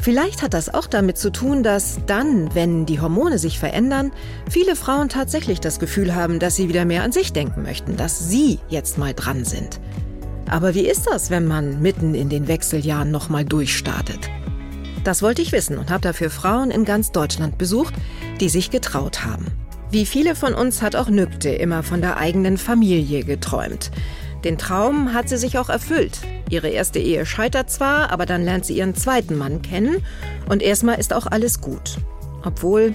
Vielleicht hat das auch damit zu tun, dass dann, wenn die Hormone sich verändern, viele Frauen tatsächlich das Gefühl haben, dass sie wieder mehr an sich denken möchten, dass sie jetzt mal dran sind. Aber wie ist das, wenn man mitten in den Wechseljahren nochmal durchstartet? Das wollte ich wissen und habe dafür Frauen in ganz Deutschland besucht, die sich getraut haben. Wie viele von uns hat auch Nükte immer von der eigenen Familie geträumt. Den Traum hat sie sich auch erfüllt. Ihre erste Ehe scheitert zwar, aber dann lernt sie ihren zweiten Mann kennen und erstmal ist auch alles gut. Obwohl,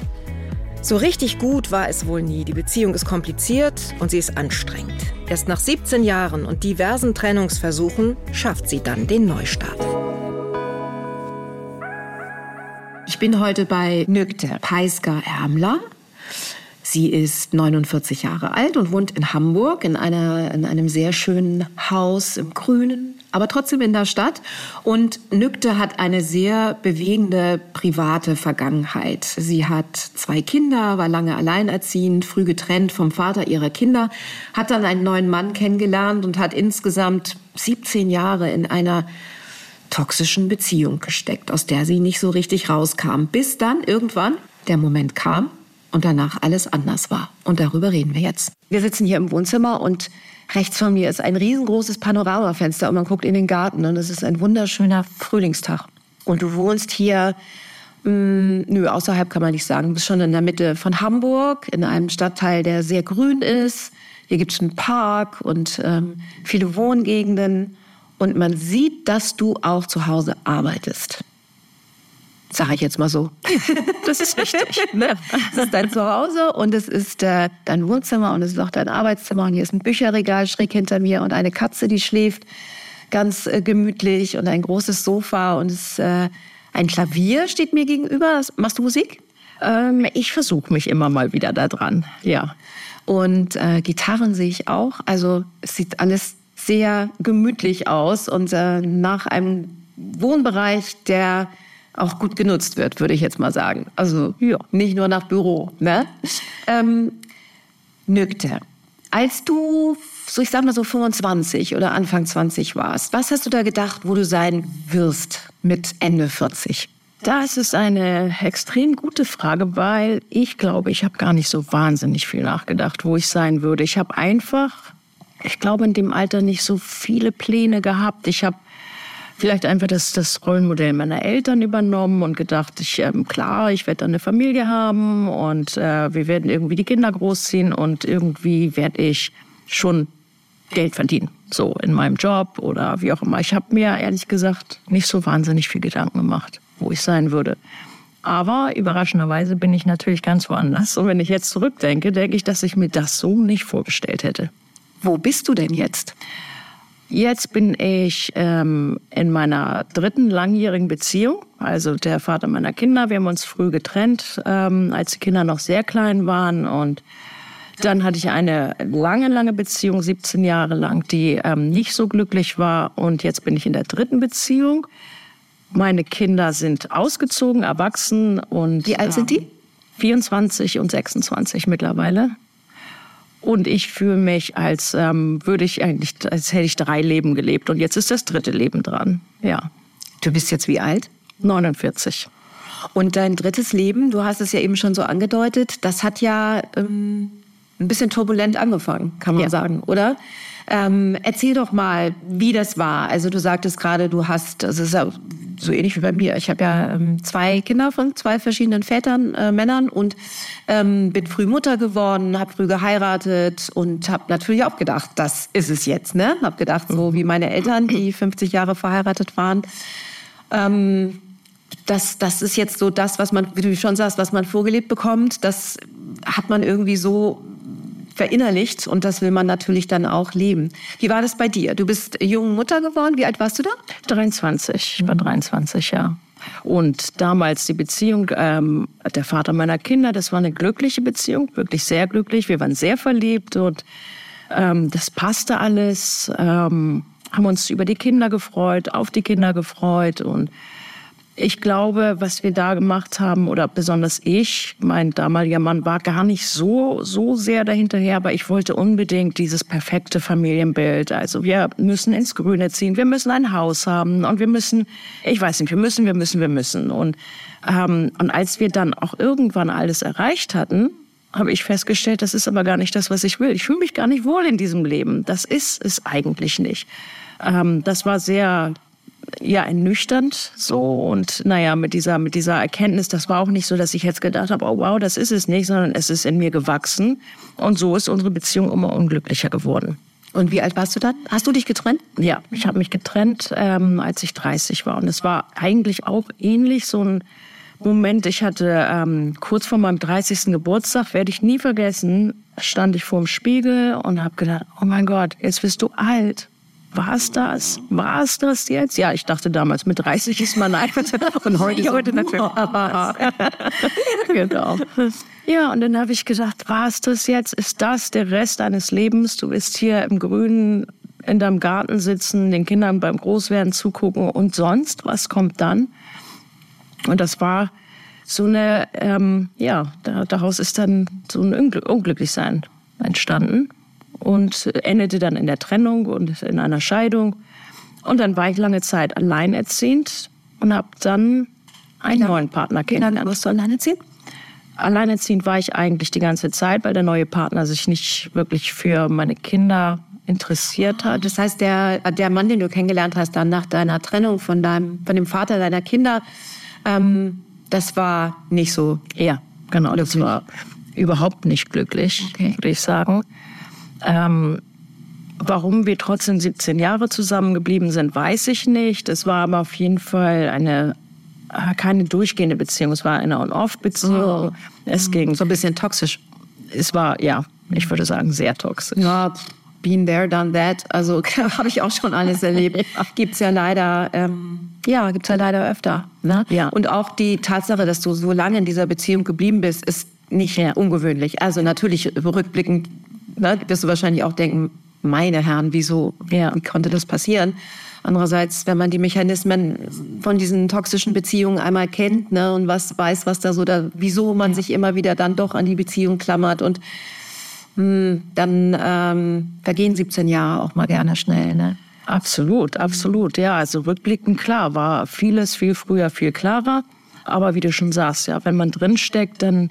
so richtig gut war es wohl nie. Die Beziehung ist kompliziert und sie ist anstrengend. Erst nach 17 Jahren und diversen Trennungsversuchen schafft sie dann den Neustart. Ich bin heute bei Nükte Peisker Ärmler. Sie ist 49 Jahre alt und wohnt in Hamburg in, einer, in einem sehr schönen Haus im Grünen, aber trotzdem in der Stadt. Und Nükte hat eine sehr bewegende private Vergangenheit. Sie hat zwei Kinder, war lange alleinerziehend, früh getrennt vom Vater ihrer Kinder, hat dann einen neuen Mann kennengelernt und hat insgesamt 17 Jahre in einer toxischen Beziehung gesteckt, aus der sie nicht so richtig rauskam, bis dann irgendwann der Moment kam, und danach alles anders war. Und darüber reden wir jetzt. Wir sitzen hier im Wohnzimmer und rechts von mir ist ein riesengroßes Panoramafenster und man guckt in den Garten und es ist ein wunderschöner Frühlingstag. Und du wohnst hier, mh, mm, nö, außerhalb kann man nicht sagen, du bist schon in der Mitte von Hamburg, in einem Stadtteil, der sehr grün ist. Hier gibt es einen Park und ähm, viele Wohngegenden. Und man sieht, dass du auch zu Hause arbeitest. Sage ich jetzt mal so. Das ist wichtig. Ne? Das ist dein Zuhause und es ist äh, dein Wohnzimmer und es ist auch dein Arbeitszimmer. Und hier ist ein Bücherregal schräg hinter mir und eine Katze, die schläft ganz äh, gemütlich und ein großes Sofa und es, äh, ein Klavier steht mir gegenüber. Machst du Musik? Ähm, ich versuche mich immer mal wieder da dran, ja. Und äh, Gitarren sehe ich auch. Also es sieht alles sehr gemütlich aus und äh, nach einem Wohnbereich, der auch gut genutzt wird, würde ich jetzt mal sagen. Also ja. nicht nur nach Büro. Ne? Ähm, Nükte, als du, so ich sag mal so 25 oder Anfang 20 warst, was hast du da gedacht, wo du sein wirst mit Ende 40? Das ist eine extrem gute Frage, weil ich glaube, ich habe gar nicht so wahnsinnig viel nachgedacht, wo ich sein würde. Ich habe einfach, ich glaube, in dem Alter nicht so viele Pläne gehabt. Ich habe vielleicht einfach das, das Rollenmodell meiner Eltern übernommen und gedacht, ich, ähm, klar, ich werde eine Familie haben und äh, wir werden irgendwie die Kinder großziehen und irgendwie werde ich schon Geld verdienen. So in meinem Job oder wie auch immer. Ich habe mir ehrlich gesagt nicht so wahnsinnig viel Gedanken gemacht, wo ich sein würde. Aber überraschenderweise bin ich natürlich ganz woanders. Und wenn ich jetzt zurückdenke, denke ich, dass ich mir das so nicht vorgestellt hätte. Wo bist du denn jetzt? Jetzt bin ich ähm, in meiner dritten langjährigen Beziehung. Also der Vater meiner Kinder. Wir haben uns früh getrennt, ähm, als die Kinder noch sehr klein waren. Und dann hatte ich eine lange, lange Beziehung, 17 Jahre lang, die ähm, nicht so glücklich war. Und jetzt bin ich in der dritten Beziehung. Meine Kinder sind ausgezogen, erwachsen und. Wie alt sind die? 24 und 26 mittlerweile. Und ich fühle mich, als ähm, würde ich eigentlich, als hätte ich drei Leben gelebt. Und jetzt ist das dritte Leben dran. Ja. Du bist jetzt wie alt? 49. Und dein drittes Leben, du hast es ja eben schon so angedeutet, das hat ja ähm, ein bisschen turbulent angefangen, kann man ja. sagen, oder? Ähm, erzähl doch mal, wie das war. Also du sagtest gerade, du hast, das ist ja so ähnlich wie bei mir. Ich habe ja ähm, zwei Kinder von zwei verschiedenen Vätern, äh, Männern und ähm, bin früh Mutter geworden, habe früh geheiratet und habe natürlich auch gedacht, das ist es jetzt. Ne, habe gedacht, so wie meine Eltern, die 50 Jahre verheiratet waren. Ähm, das, das ist jetzt so das, was man, wie du schon sagst, was man vorgelebt bekommt. Das hat man irgendwie so verinnerlicht und das will man natürlich dann auch leben. Wie war das bei dir? Du bist junge Mutter geworden. Wie alt warst du da? 23. Ich war 23, ja. Und damals die Beziehung, ähm, der Vater meiner Kinder, das war eine glückliche Beziehung, wirklich sehr glücklich. Wir waren sehr verliebt und ähm, das passte alles. Ähm, haben uns über die Kinder gefreut, auf die Kinder gefreut und ich glaube, was wir da gemacht haben, oder besonders ich, mein damaliger Mann war gar nicht so, so sehr dahinterher, aber ich wollte unbedingt dieses perfekte Familienbild. Also wir müssen ins Grüne ziehen, wir müssen ein Haus haben und wir müssen, ich weiß nicht, wir müssen, wir müssen, wir müssen. Und, ähm, und als wir dann auch irgendwann alles erreicht hatten, habe ich festgestellt, das ist aber gar nicht das, was ich will. Ich fühle mich gar nicht wohl in diesem Leben. Das ist es eigentlich nicht. Ähm, das war sehr ja ernüchternd so und naja mit dieser mit dieser Erkenntnis das war auch nicht so dass ich jetzt gedacht habe oh wow das ist es nicht sondern es ist in mir gewachsen und so ist unsere Beziehung immer unglücklicher geworden. Und wie alt warst du dann hast du dich getrennt? Ja ich habe mich getrennt ähm, als ich 30 war und es war eigentlich auch ähnlich so ein Moment ich hatte ähm, kurz vor meinem 30. Geburtstag werde ich nie vergessen stand ich vor dem Spiegel und habe gedacht oh mein Gott jetzt bist du alt war es das? War es das jetzt? Ja, ich dachte damals, mit 30 ist man einfach. Und heute, heute natürlich. genau. Ja, und dann habe ich gesagt, war es das jetzt? Ist das der Rest deines Lebens? Du bist hier im Grünen in deinem Garten sitzen, den Kindern beim Großwerden zugucken und sonst, was kommt dann? Und das war so eine, ähm, ja, daraus ist dann so ein Unglück Unglücklichsein entstanden und endete dann in der Trennung und in einer Scheidung. Und dann war ich lange Zeit alleinerziehend und habe dann einen ja. neuen Partner kennengelernt. Warst du alleinerziehend? Alleinerziehend war ich eigentlich die ganze Zeit, weil der neue Partner sich nicht wirklich für meine Kinder interessiert hat. Das heißt, der, der Mann, den du kennengelernt hast, dann nach deiner Trennung von, deinem, von dem Vater deiner Kinder, ähm, das war nicht so. Ja, genau. Das war überhaupt nicht glücklich, okay. würde ich sagen. Ähm, warum wir trotzdem 17 Jahre zusammengeblieben sind, weiß ich nicht. Es war aber auf jeden Fall eine äh, keine durchgehende Beziehung. Es war eine On-Off-Beziehung. Oh. Es ging so ein bisschen toxisch. Es war ja, ich würde sagen, sehr toxisch. Ja, been there, done that. Also habe ich auch schon alles erlebt. Gibt's ja leider, ähm, ja, gibt's ja leider öfter. Ne? Ja. Und auch die Tatsache, dass du so lange in dieser Beziehung geblieben bist, ist nicht ja. ungewöhnlich. Also natürlich rückblickend ne, wirst du wahrscheinlich auch denken, meine Herren, wieso, ja. wie konnte das passieren? Andererseits, wenn man die Mechanismen von diesen toxischen Beziehungen einmal kennt ne, und was weiß, was da so da, wieso man ja. sich immer wieder dann doch an die Beziehung klammert und mh, hm, dann ähm, vergehen 17 Jahre auch mal gerne schnell. Ne? Absolut, absolut. Ja, also rückblickend klar war vieles viel früher viel klarer. Aber wie du schon sagst, ja, wenn man drinsteckt, dann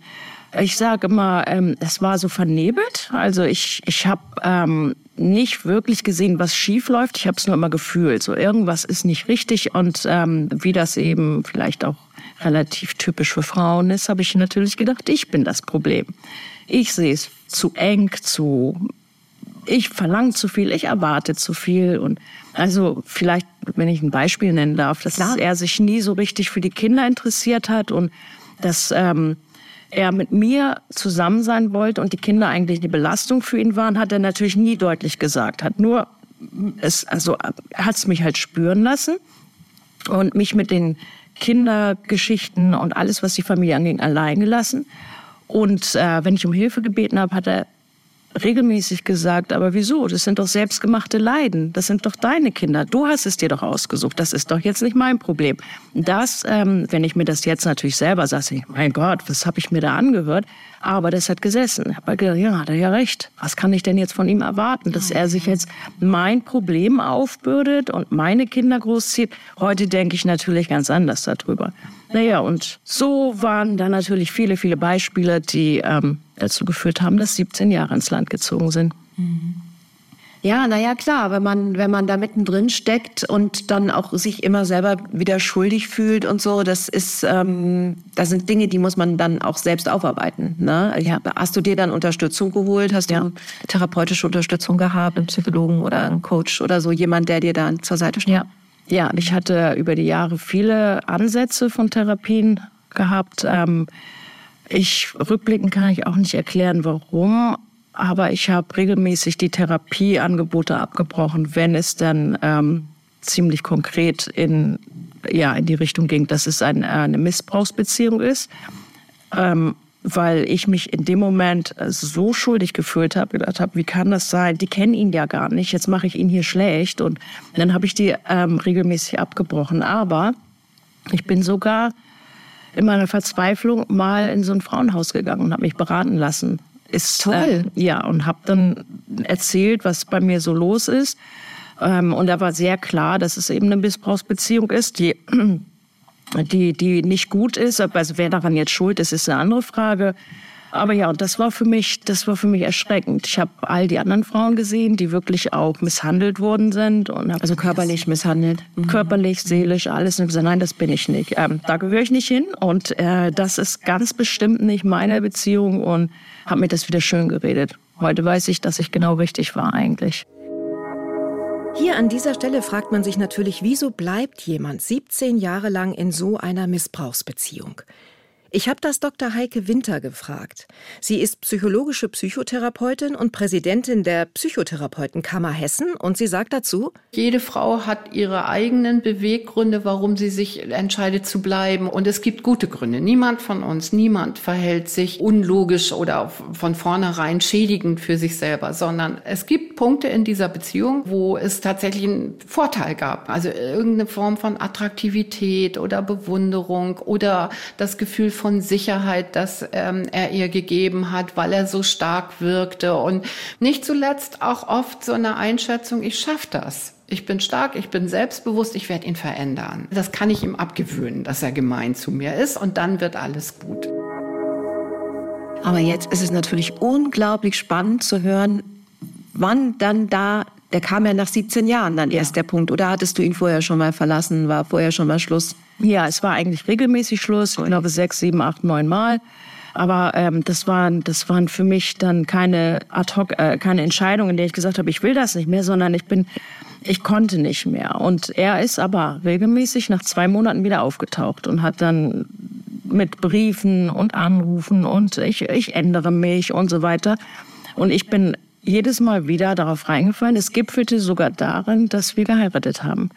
ich sage immer, ähm, es war so vernebelt. Also ich, ich habe ähm, nicht wirklich gesehen, was schief läuft. Ich habe es nur immer gefühlt. So irgendwas ist nicht richtig. Und ähm, wie das eben vielleicht auch relativ typisch für Frauen ist, habe ich natürlich gedacht, ich bin das Problem. Ich sehe es zu eng, zu ich verlange zu viel, ich erwarte zu viel und also vielleicht, wenn ich ein Beispiel nennen darf, dass Klar. er sich nie so richtig für die Kinder interessiert hat und dass ähm, er mit mir zusammen sein wollte und die Kinder eigentlich eine Belastung für ihn waren, hat er natürlich nie deutlich gesagt. Hat nur es, also hat es mich halt spüren lassen und mich mit den Kindergeschichten und alles, was die Familie anging, allein gelassen. Und äh, wenn ich um Hilfe gebeten habe, hat er regelmäßig gesagt, aber wieso? Das sind doch selbstgemachte Leiden. Das sind doch deine Kinder. Du hast es dir doch ausgesucht. Das ist doch jetzt nicht mein Problem. Das, ähm, wenn ich mir das jetzt natürlich selber sage, mein Gott, was habe ich mir da angehört? Aber das hat gesessen. Ich habe gedacht, ja, hat er ja recht. Was kann ich denn jetzt von ihm erwarten? Dass er sich jetzt mein Problem aufbürdet und meine Kinder großzieht? Heute denke ich natürlich ganz anders darüber. Naja, und so waren da natürlich viele, viele Beispiele, die ähm, dazu geführt haben, dass 17 Jahre ins Land gezogen sind. Mhm. Ja, naja, klar, wenn man, wenn man da mittendrin steckt und dann auch sich immer selber wieder schuldig fühlt und so, das ist, ähm, das sind Dinge, die muss man dann auch selbst aufarbeiten. Ne? Ja. Hast du dir dann Unterstützung geholt? Hast ja. du therapeutische Unterstützung gehabt, einen Psychologen oder einen Coach oder so, jemand, der dir dann zur Seite steht? Ja. Ja, ich hatte über die Jahre viele Ansätze von Therapien gehabt. Ähm, ich rückblickend kann ich auch nicht erklären, warum, aber ich habe regelmäßig die Therapieangebote abgebrochen, wenn es dann ähm, ziemlich konkret in ja in die Richtung ging, dass es ein, eine Missbrauchsbeziehung ist. Ähm, weil ich mich in dem Moment so schuldig gefühlt habe, gedacht habe, wie kann das sein? Die kennen ihn ja gar nicht, jetzt mache ich ihn hier schlecht. Und dann habe ich die ähm, regelmäßig abgebrochen. Aber ich bin sogar in meiner Verzweiflung mal in so ein Frauenhaus gegangen und habe mich beraten lassen. Ist toll. Äh, ja, und habe dann erzählt, was bei mir so los ist. Ähm, und da war sehr klar, dass es eben eine Missbrauchsbeziehung ist, die die, die nicht gut ist. Also wer daran jetzt schuld ist, ist eine andere Frage. Aber ja, das war für mich, das war für mich erschreckend. Ich habe all die anderen Frauen gesehen, die wirklich auch misshandelt worden sind und also körperlich misshandelt, mhm. körperlich, seelisch, alles. Und gesagt, nein, das bin ich nicht. Ähm, da gehöre ich nicht hin und äh, das ist ganz bestimmt nicht meine Beziehung und habe mir das wieder schön geredet. Heute weiß ich, dass ich genau richtig war eigentlich. Hier an dieser Stelle fragt man sich natürlich, wieso bleibt jemand 17 Jahre lang in so einer Missbrauchsbeziehung? Ich habe das Dr. Heike Winter gefragt. Sie ist psychologische Psychotherapeutin und Präsidentin der Psychotherapeutenkammer Hessen und sie sagt dazu, jede Frau hat ihre eigenen Beweggründe, warum sie sich entscheidet zu bleiben und es gibt gute Gründe. Niemand von uns, niemand verhält sich unlogisch oder von vornherein schädigend für sich selber, sondern es gibt Punkte in dieser Beziehung, wo es tatsächlich einen Vorteil gab. Also irgendeine Form von Attraktivität oder Bewunderung oder das Gefühl von Sicherheit, das ähm, er ihr gegeben hat, weil er so stark wirkte. Und nicht zuletzt auch oft so eine Einschätzung, ich schaffe das. Ich bin stark, ich bin selbstbewusst, ich werde ihn verändern. Das kann ich ihm abgewöhnen, dass er gemein zu mir ist und dann wird alles gut. Aber jetzt ist es natürlich unglaublich spannend zu hören, wann dann da, der kam ja nach 17 Jahren dann erst der Punkt, oder hattest du ihn vorher schon mal verlassen, war vorher schon mal Schluss? Ja, es war eigentlich regelmäßig Schluss. Ich glaube sechs, sieben, acht, neun Mal. Aber ähm, das waren das waren für mich dann keine ad hoc äh, keine Entscheidung, in der ich gesagt habe, ich will das nicht mehr, sondern ich bin ich konnte nicht mehr. Und er ist aber regelmäßig nach zwei Monaten wieder aufgetaucht und hat dann mit Briefen und Anrufen und ich, ich ändere mich und so weiter. Und ich bin jedes Mal wieder darauf reingefallen. Es gipfelte sogar darin, dass wir geheiratet haben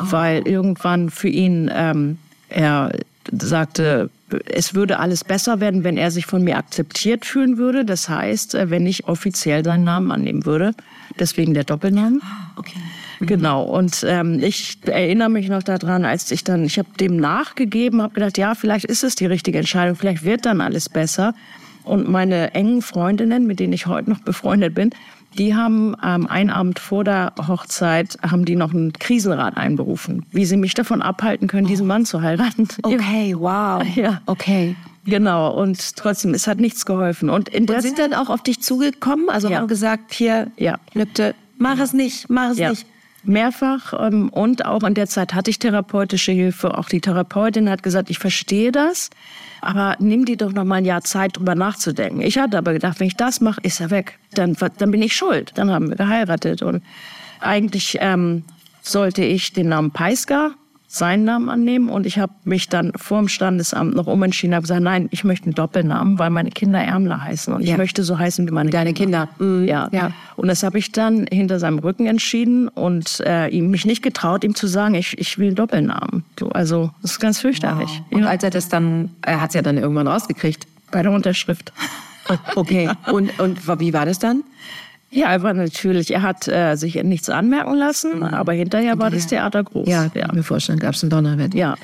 weil irgendwann für ihn ähm, er sagte, es würde alles besser werden, wenn er sich von mir akzeptiert fühlen würde. Das heißt, äh, wenn ich offiziell seinen Namen annehmen würde. Deswegen der Doppelnamen. Ah, okay. Genau. Und ähm, ich erinnere mich noch daran, als ich dann, ich habe dem nachgegeben, habe gedacht, ja, vielleicht ist es die richtige Entscheidung, vielleicht wird dann alles besser. Und meine engen Freundinnen, mit denen ich heute noch befreundet bin, die haben ähm, einen Abend vor der Hochzeit haben die noch einen Krisenrat einberufen, wie sie mich davon abhalten können, diesen Mann zu heiraten. Okay, wow. Ja, okay. Genau, und trotzdem, es hat nichts geholfen. Und, in der und sind dann auch auf dich zugekommen? Also ja. haben gesagt, hier, ja. Lübte, mach es nicht, mach es ja. nicht. Mehrfach ähm, und auch in der Zeit hatte ich therapeutische Hilfe. Auch die Therapeutin hat gesagt, ich verstehe das, aber nimm dir doch noch mal ein Jahr Zeit, drüber nachzudenken. Ich hatte aber gedacht, wenn ich das mache, ist er weg. Dann, dann bin ich schuld. Dann haben wir geheiratet und eigentlich ähm, sollte ich den Namen Peiska seinen Namen annehmen. Und ich habe mich dann vor dem Standesamt noch umentschieden, habe gesagt, nein, ich möchte einen Doppelnamen, weil meine Kinder Ärmler heißen und ja. ich möchte so heißen wie meine Deine Kinder. Kinder. Mhm. Ja. ja. Und das habe ich dann hinter seinem Rücken entschieden und äh, ihm mich nicht getraut, ihm zu sagen, ich, ich will einen Doppelnamen. Also das ist ganz fürchterlich. Wow. Und als er das dann, er hat es ja dann irgendwann rausgekriegt. Bei der Unterschrift. Okay. Und, und wie war das dann? Ja, aber natürlich, er hat äh, sich nichts anmerken lassen, mhm. aber hinterher war das Theater groß. Ja, ja. mir vorstellen, gab es einen Donnerwetter. Ja.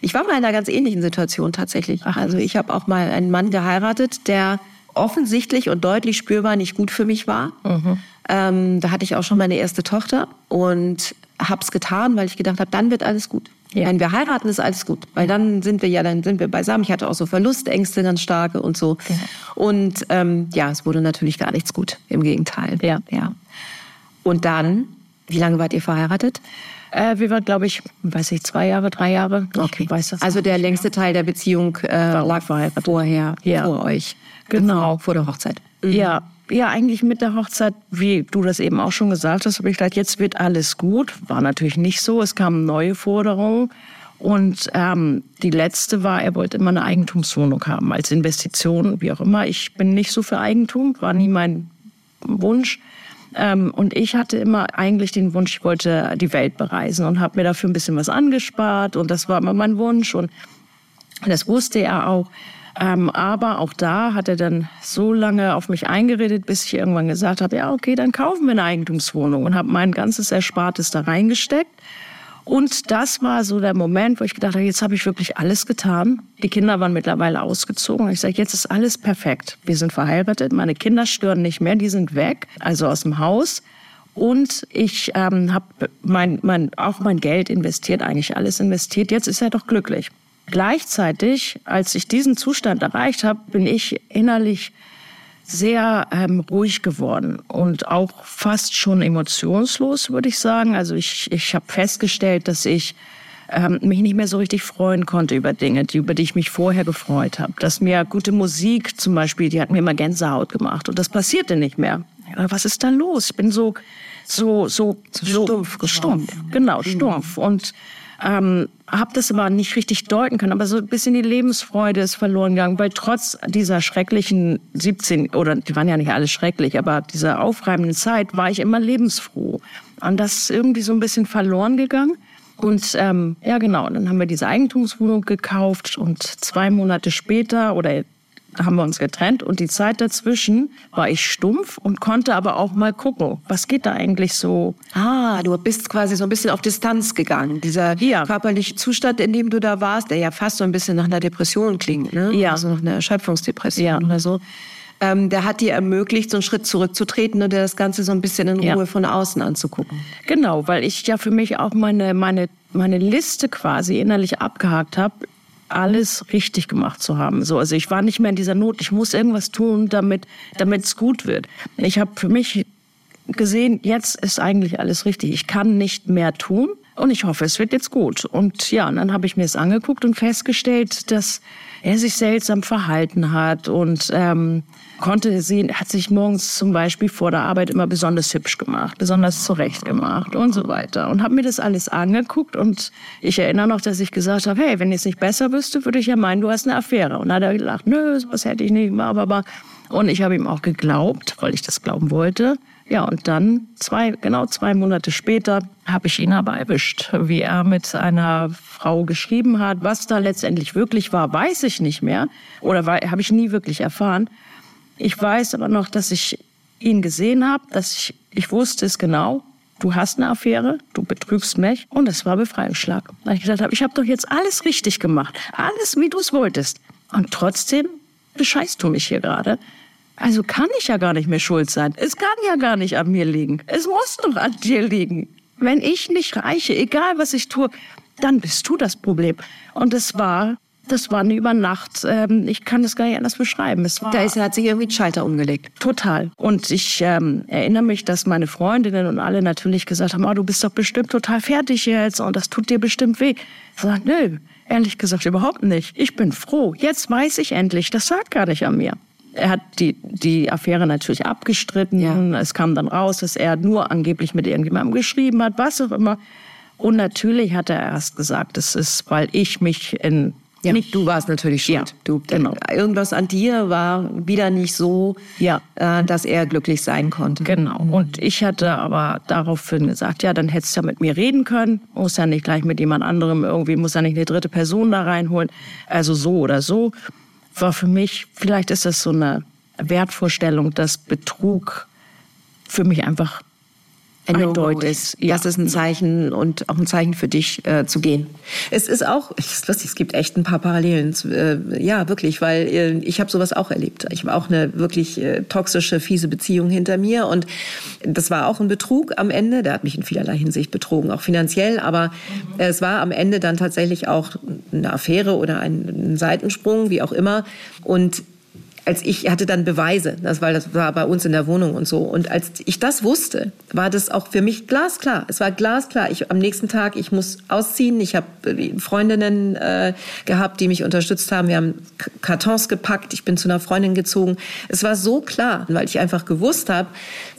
Ich war mal in einer ganz ähnlichen Situation tatsächlich. Ach, also ich habe auch mal einen Mann geheiratet, der offensichtlich und deutlich spürbar nicht gut für mich war. Mhm. Ähm, da hatte ich auch schon meine erste Tochter und hab's getan, weil ich gedacht habe, dann wird alles gut. Ja. Wenn wir heiraten, ist alles gut, weil dann sind wir ja, dann sind wir beisammen. Ich hatte auch so Verlustängste ganz starke und so. Ja. Und ähm, ja, es wurde natürlich gar nichts gut. Im Gegenteil. Ja. ja. Und dann, wie lange wart ihr verheiratet? Äh, wir waren, glaube ich, weiß ich, zwei Jahre, drei Jahre. Okay. weiß das also der längste Teil der Beziehung äh, lag vorher, ja. vor euch. Genau. Vor der Hochzeit. Mhm. Ja, ja, eigentlich mit der Hochzeit, wie du das eben auch schon gesagt hast, habe ich gedacht, jetzt wird alles gut. War natürlich nicht so. Es kamen neue Forderungen. Und ähm, die letzte war, er wollte immer eine Eigentumswohnung haben, als Investition, wie auch immer. Ich bin nicht so für Eigentum, war nie mein Wunsch. Ähm, und ich hatte immer eigentlich den Wunsch, ich wollte die Welt bereisen und habe mir dafür ein bisschen was angespart. Und das war immer mein Wunsch. Und das wusste er auch. Ähm, aber auch da hat er dann so lange auf mich eingeredet, bis ich irgendwann gesagt habe, ja, okay, dann kaufen wir eine Eigentumswohnung und habe mein ganzes Erspartes da reingesteckt. Und das war so der Moment, wo ich gedacht habe, jetzt habe ich wirklich alles getan. Die Kinder waren mittlerweile ausgezogen. Ich sage, jetzt ist alles perfekt. Wir sind verheiratet, meine Kinder stören nicht mehr, die sind weg, also aus dem Haus. Und ich ähm, habe mein, mein, auch mein Geld investiert, eigentlich alles investiert. Jetzt ist er doch glücklich. Gleichzeitig, als ich diesen Zustand erreicht habe, bin ich innerlich sehr ähm, ruhig geworden und auch fast schon emotionslos, würde ich sagen. Also ich, ich habe festgestellt, dass ich ähm, mich nicht mehr so richtig freuen konnte über Dinge, die, über die ich mich vorher gefreut habe. Dass mir gute Musik zum Beispiel, die hat mir immer Gänsehaut gemacht und das passierte nicht mehr. Was ist da los? Ich bin so so so so stumpf, stumpf, genau stumpf und ähm, habe das aber nicht richtig deuten können. Aber so ein bisschen die Lebensfreude ist verloren gegangen, weil trotz dieser schrecklichen 17, oder die waren ja nicht alle schrecklich, aber dieser aufreibenden Zeit war ich immer lebensfroh. Und das ist irgendwie so ein bisschen verloren gegangen. Und ähm, ja, genau, dann haben wir diese Eigentumswohnung gekauft und zwei Monate später oder haben wir uns getrennt und die Zeit dazwischen war ich stumpf und konnte aber auch mal gucken, was geht da eigentlich so. Ah, du bist quasi so ein bisschen auf Distanz gegangen. Dieser ja. körperliche Zustand, in dem du da warst, der ja fast so ein bisschen nach einer Depression klingt, ne? Ja. Also nach einer Erschöpfungsdepression ja. oder so. Ähm, der hat dir ermöglicht, so einen Schritt zurückzutreten und dir das Ganze so ein bisschen in Ruhe ja. von außen anzugucken. Genau, weil ich ja für mich auch meine, meine, meine Liste quasi innerlich abgehakt habe alles richtig gemacht zu haben. So, also ich war nicht mehr in dieser Not. Ich muss irgendwas tun, damit damit es gut wird. Ich habe für mich gesehen, jetzt ist eigentlich alles richtig. Ich kann nicht mehr tun und ich hoffe, es wird jetzt gut. Und ja, und dann habe ich mir es angeguckt und festgestellt, dass er sich seltsam verhalten hat und ähm, konnte sehen, hat sich morgens zum Beispiel vor der Arbeit immer besonders hübsch gemacht, besonders zurecht gemacht und so weiter. Und habe mir das alles angeguckt und ich erinnere noch, dass ich gesagt habe, hey, wenn ich es nicht besser wüsste, würde ich ja meinen, du hast eine Affäre. Und dann hat er gelacht, nö, sowas hätte ich nicht, aber, Und ich habe ihm auch geglaubt, weil ich das glauben wollte. Ja, und dann zwei, genau zwei Monate später habe ich ihn aber erwischt, wie er mit einer Frau geschrieben hat. Was da letztendlich wirklich war, weiß ich nicht mehr oder habe ich nie wirklich erfahren. Ich weiß aber noch, dass ich ihn gesehen habe, dass ich, ich wusste es genau. Du hast eine Affäre, du betrügst mich und es war Befreiungsschlag. Weil ich gesagt habe, ich habe doch jetzt alles richtig gemacht, alles wie du es wolltest. Und trotzdem bescheißt du mich hier gerade. Also kann ich ja gar nicht mehr schuld sein. Es kann ja gar nicht an mir liegen. Es muss doch an dir liegen. Wenn ich nicht reiche, egal was ich tue, dann bist du das Problem. Und es war, das war eine Übernacht. Ähm, ich kann das gar nicht anders beschreiben. Es war da ist, hat sich irgendwie ein Schalter umgelegt. Total. Und ich ähm, erinnere mich, dass meine Freundinnen und alle natürlich gesagt haben, oh, du bist doch bestimmt total fertig jetzt und das tut dir bestimmt weh. Ich sage, nö, ehrlich gesagt überhaupt nicht. Ich bin froh. Jetzt weiß ich endlich, das sagt gar nicht an mir. Er hat die, die Affäre natürlich abgestritten. Ja. Es kam dann raus, dass er nur angeblich mit irgendjemandem geschrieben hat, was auch immer. Und natürlich hat er erst gesagt, es ist, weil ich mich in ja. Nicht du warst natürlich schuld. Ja, du, genau. Irgendwas an dir war wieder nicht so, ja. äh, dass er glücklich sein konnte. Genau. Und ich hatte aber daraufhin gesagt, ja, dann hättest du ja mit mir reden können. Muss ja nicht gleich mit jemand anderem irgendwie, muss ja nicht eine dritte Person da reinholen. Also so oder so war für mich, vielleicht ist das so eine Wertvorstellung, dass Betrug für mich einfach eindeutig ist. Ja. Das ist ein Zeichen und auch ein Zeichen für dich äh, zu gehen. Es ist auch, es ist lustig, es gibt echt ein paar Parallelen. Äh, ja, wirklich, weil äh, ich habe sowas auch erlebt. Ich habe auch eine wirklich äh, toxische, fiese Beziehung hinter mir und das war auch ein Betrug am Ende. Der hat mich in vielerlei Hinsicht betrogen, auch finanziell, aber mhm. es war am Ende dann tatsächlich auch eine Affäre oder ein, ein Seitensprung, wie auch immer. Und als ich hatte dann Beweise, das, weil das war bei uns in der Wohnung und so. Und als ich das wusste, war das auch für mich glasklar. Es war glasklar. Ich am nächsten Tag, ich muss ausziehen. Ich habe äh, Freundinnen äh, gehabt, die mich unterstützt haben. Wir haben Kartons gepackt. Ich bin zu einer Freundin gezogen. Es war so klar, weil ich einfach gewusst habe,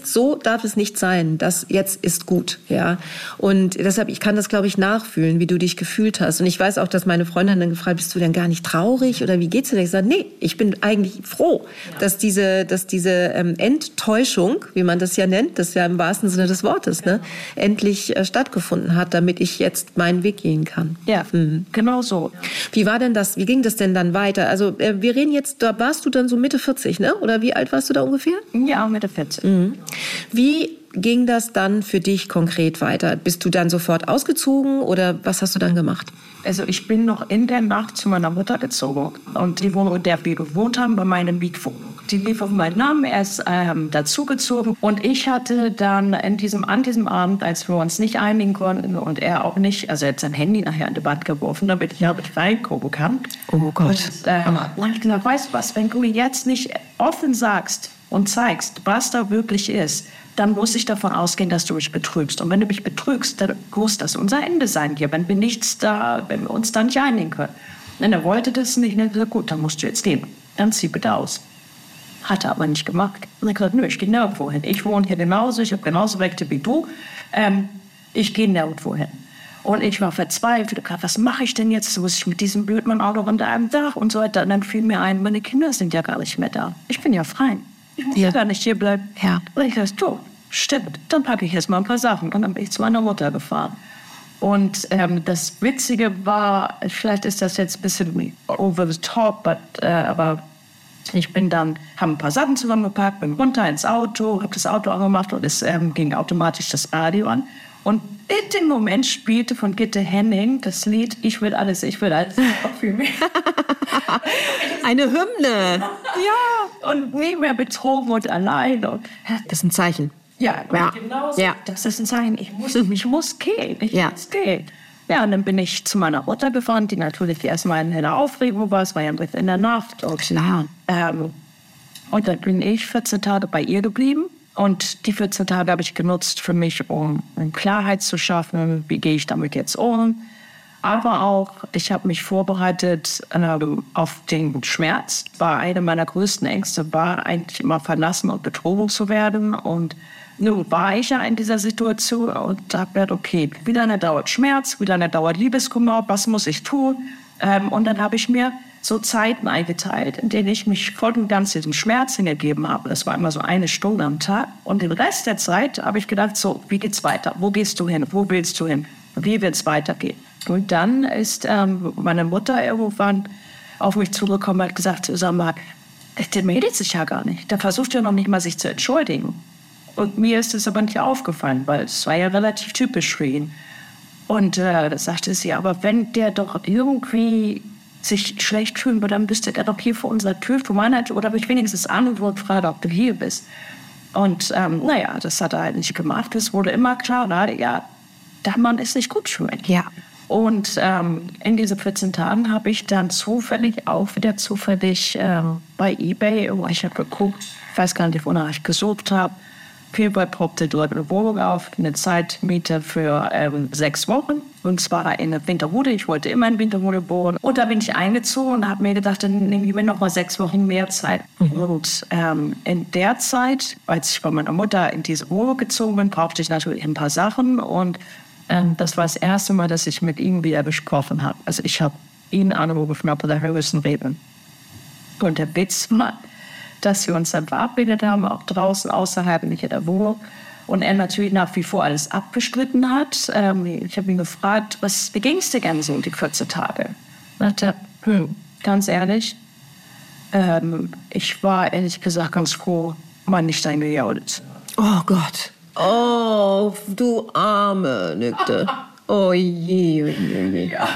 so darf es nicht sein. Das jetzt ist gut, ja. Und deshalb, ich kann das, glaube ich, nachfühlen, wie du dich gefühlt hast. Und ich weiß auch, dass meine Freundin dann gefragt, bist du denn gar nicht traurig oder wie geht's dir? Ich sage, nee, ich bin eigentlich froh, dass diese, dass diese ähm, Enttäuschung, wie man das ja nennt, das ist ja im wahrsten Sinne des Wortes, ne, endlich äh, stattgefunden hat, damit ich jetzt meinen Weg gehen kann. Ja, mhm. genau so. Wie war denn das, wie ging das denn dann weiter? Also äh, wir reden jetzt, da warst du dann so Mitte 40, ne? Oder wie alt warst du da ungefähr? Ja, Mitte 40. Mhm. Wie ging das dann für dich konkret weiter? Bist du dann sofort ausgezogen oder was hast du dann gemacht? Also ich bin noch in der Nacht zu meiner Mutter gezogen und die Wohnung, in der wir gewohnt haben, bei meinem Mietwohnung. Die lief auf meinen Namen, er ist ähm, dazugezogen und ich hatte dann in diesem, an diesem Abend, als wir uns nicht einigen konnten und er auch nicht, also er hat sein Handy nachher in die Wand geworfen, damit ich auch nicht reingucken kann. Oh Gott. Und, äh, ich gesagt, weißt du was, wenn du jetzt nicht offen sagst und zeigst, was da wirklich ist, dann muss ich davon ausgehen, dass du mich betrügst. Und wenn du mich betrügst, dann muss das unser Ende sein hier, wenn wir nichts da, wenn wir uns da nicht einigen können. Und er wollte das nicht. Er gesagt, gut, dann musst du jetzt gehen. Dann zieh bitte aus. Hat er aber nicht gemacht. Und er hat gesagt, nö, ich gehe nirgendwo hin. Ich wohne hier genauso, ich habe genauso Rechte wie du. Ähm, ich gehe nirgendwo hin. Und ich war verzweifelt. Was mache ich denn jetzt? Muss ich mit diesem blöden Auto unter einem Dach und so weiter? Und dann fiel mir ein, meine Kinder sind ja gar nicht mehr da. Ich bin ja frei. Ich muss ja gar nicht hier bleiben. Ja. Und ich dachte, du, stimmt, dann packe ich jetzt mal ein paar Sachen. Und dann bin ich zu meiner Mutter gefahren. Und ähm, das Witzige war, vielleicht ist das jetzt ein bisschen over the top, but, äh, aber ich bin dann, habe ein paar Sachen zusammengepackt, bin runter ins Auto, habe das Auto angemacht und es ähm, ging automatisch das Radio an. Und in dem Moment spielte von Gitte Henning das Lied Ich will alles, ich will alles für mich. Eine Hymne. Ja, und nie mehr betrogen und allein. Das ist ein Zeichen. Ja, ja. genau so. ja. Das ist ein Zeichen. Ich muss, ich muss gehen. Ich ja. muss gehen. Ja, und dann bin ich zu meiner Mutter gefahren, die natürlich erstmal in einer Aufregung war. Es war ja in der Nacht. Und, Klar. Ähm, und dann bin ich 14 Tage bei ihr geblieben. Und die 14 Tage habe ich genutzt für mich, um Klarheit zu schaffen. Wie gehe ich damit jetzt um? Aber auch, ich habe mich vorbereitet äh, auf den Schmerz. War eine meiner größten Ängste, war eigentlich immer verlassen und betrogen zu werden. Und nun war ich ja in dieser Situation und habe gedacht, okay, wie lange dauert Schmerz, wie lange dauert Liebeskummer, was muss ich tun? Ähm, und dann habe ich mir so Zeiten eingeteilt, in denen ich mich voll und ganz diesem Schmerz hingegeben habe. Das war immer so eine Stunde am Tag. Und den Rest der Zeit habe ich gedacht, so, wie geht's weiter? Wo gehst du hin? Wo willst du hin? Wie wird es weitergehen? Und dann ist ähm, meine Mutter irgendwann auf mich zugekommen und hat gesagt, sag mal, der meldet sich ja gar nicht. Der versucht ja noch nicht mal, sich zu entschuldigen. Und mir ist es aber nicht aufgefallen, weil es war ja relativ typisch für ihn. Und äh, da sagte sie, aber wenn der doch irgendwie sich schlecht fühlen würde, dann müsste er doch hier vor unserer Tür vor meiner Tür oder mich wenigstens an und fragen, ob du hier bist. Und ähm, naja, das hat er halt nicht gemacht. Es wurde immer klar, na, ja, der Mann ist nicht gut für mich. Ja. Und ähm, in diesen 14 Tagen habe ich dann zufällig auch wieder zufällig ähm, bei eBay, ich habe geguckt, ich weiß gar nicht, wonach ich gesucht habe, Peerball poppte dort eine Wohnung auf, eine Zeitmiete für ähm, sechs Wochen. Und zwar in Winterhude. Ich wollte immer in Winterhude wohnen. Und da bin ich eingezogen und habe mir gedacht, dann nehme ich mir noch mal sechs Wochen mehr Zeit. Mhm. Und ähm, in der Zeit, als ich bei meiner Mutter in diese Wohnung gezogen bin, brauchte ich natürlich ein paar Sachen. Und ähm, das war das erste Mal, dass ich mit ihm wieder gesprochen habe. Also ich habe ihn angerufen, ob wir müssen reden. Und der Witz war, dass wir uns dann verabredet haben, auch draußen außerhalb, nicht in der Wohnung. Und er natürlich nach wie vor alles abgestritten hat. Ähm, ich habe ihn gefragt, was, wie ging es dir gerne so die 14 Tage? Und er hm, ganz ehrlich, ähm, ich war ehrlich gesagt ganz froh, man nicht eingejault. Oh Gott. Oh, du arme Nükte. Oh je, oh je, oh je. Ja.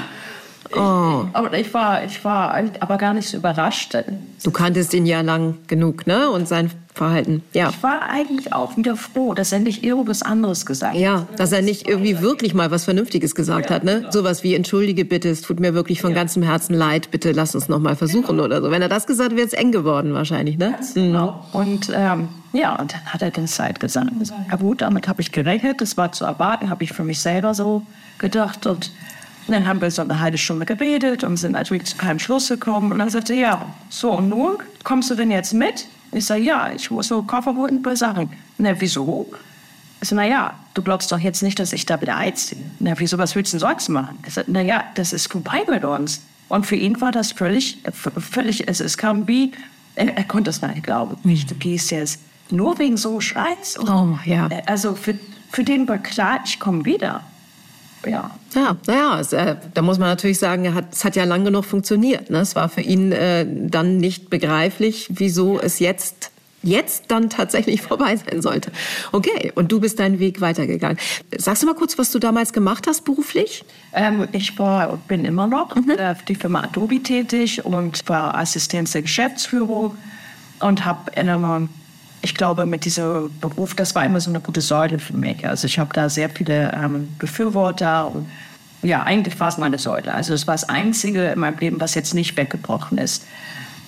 Oh. Aber ich war, ich war aber gar nicht so überrascht. Du kanntest ihn ja lang genug, ne? Und sein Verhalten. Ja. Ich war eigentlich auch wieder froh, dass er nicht irgendwas anderes gesagt hat. Ja, dass er nicht irgendwie wirklich mal was Vernünftiges gesagt ja, hat, ne? Genau. Sowas wie entschuldige bitte, es tut mir wirklich von ja. ganzem Herzen leid, bitte lass uns noch mal versuchen genau. oder so. Wenn er das gesagt hat, wäre es eng geworden wahrscheinlich, ne? Ganz genau. Mhm. Und ähm, ja, und dann hat er den Zeit gesagt. Ja gut, damit habe ich gerechnet, das war zu erwarten, habe ich für mich selber so gedacht und dann haben wir so eine halbe Stunde geredet und sind natürlich zu keinem Schluss gekommen. Und dann sagte er, ja, so und nun, kommst du denn jetzt mit? Ich sage, ja, ich muss so Koffer holen ein paar Sachen. Na, wieso? Ich sage, na ja, du glaubst doch jetzt nicht, dass ich da wieder einziehe. Na, wieso, was willst du denn sonst machen? Ich sage, na ja, das ist vorbei mit uns. Und für ihn war das völlig, völlig, es, es kam wie, er, er konnte es nicht glauben. Mhm. Du gehst jetzt nur wegen so Scheiß. Oh, ja. Also für, für den war klar, ich komme wieder. Ja. Ja, naja, es, äh, da muss man natürlich sagen, er hat, es hat ja lang genug funktioniert. Ne? Es war für ihn äh, dann nicht begreiflich, wieso es jetzt jetzt dann tatsächlich vorbei sein sollte. Okay, und du bist deinen Weg weitergegangen. Sagst du mal kurz, was du damals gemacht hast beruflich? Ähm, ich war und bin immer noch mhm. für die Firma Adobe tätig und war Assistenz der Geschäftsführung und habe immer ich glaube, mit diesem Beruf, das war immer so eine gute Säule für mich. Also ich habe da sehr viele ähm, Befürworter und ja, eigentlich war es meine Säule. Also es war das Einzige in meinem Leben, was jetzt nicht weggebrochen ist.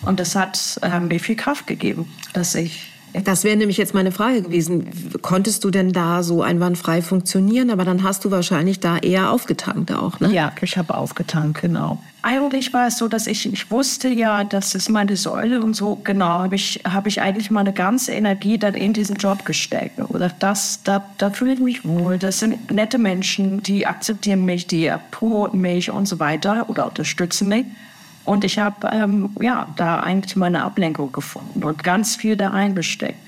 Und das hat ähm, mir viel Kraft gegeben, dass ich das wäre nämlich jetzt meine Frage gewesen. Konntest du denn da so einwandfrei funktionieren? Aber dann hast du wahrscheinlich da eher aufgetankt auch, ne? Ja, ich habe aufgetankt, genau. Eigentlich war es so, dass ich, ich wusste ja, das ist meine Säule und so, genau, habe ich, hab ich eigentlich meine ganze Energie dann in diesen Job gesteckt. Oder das, da, da fühle ich mich wohl. Das sind nette Menschen, die akzeptieren mich, die promoten mich und so weiter oder unterstützen mich. Und ich habe ähm, ja, da eigentlich meine Ablenkung gefunden und ganz viel da reingesteckt.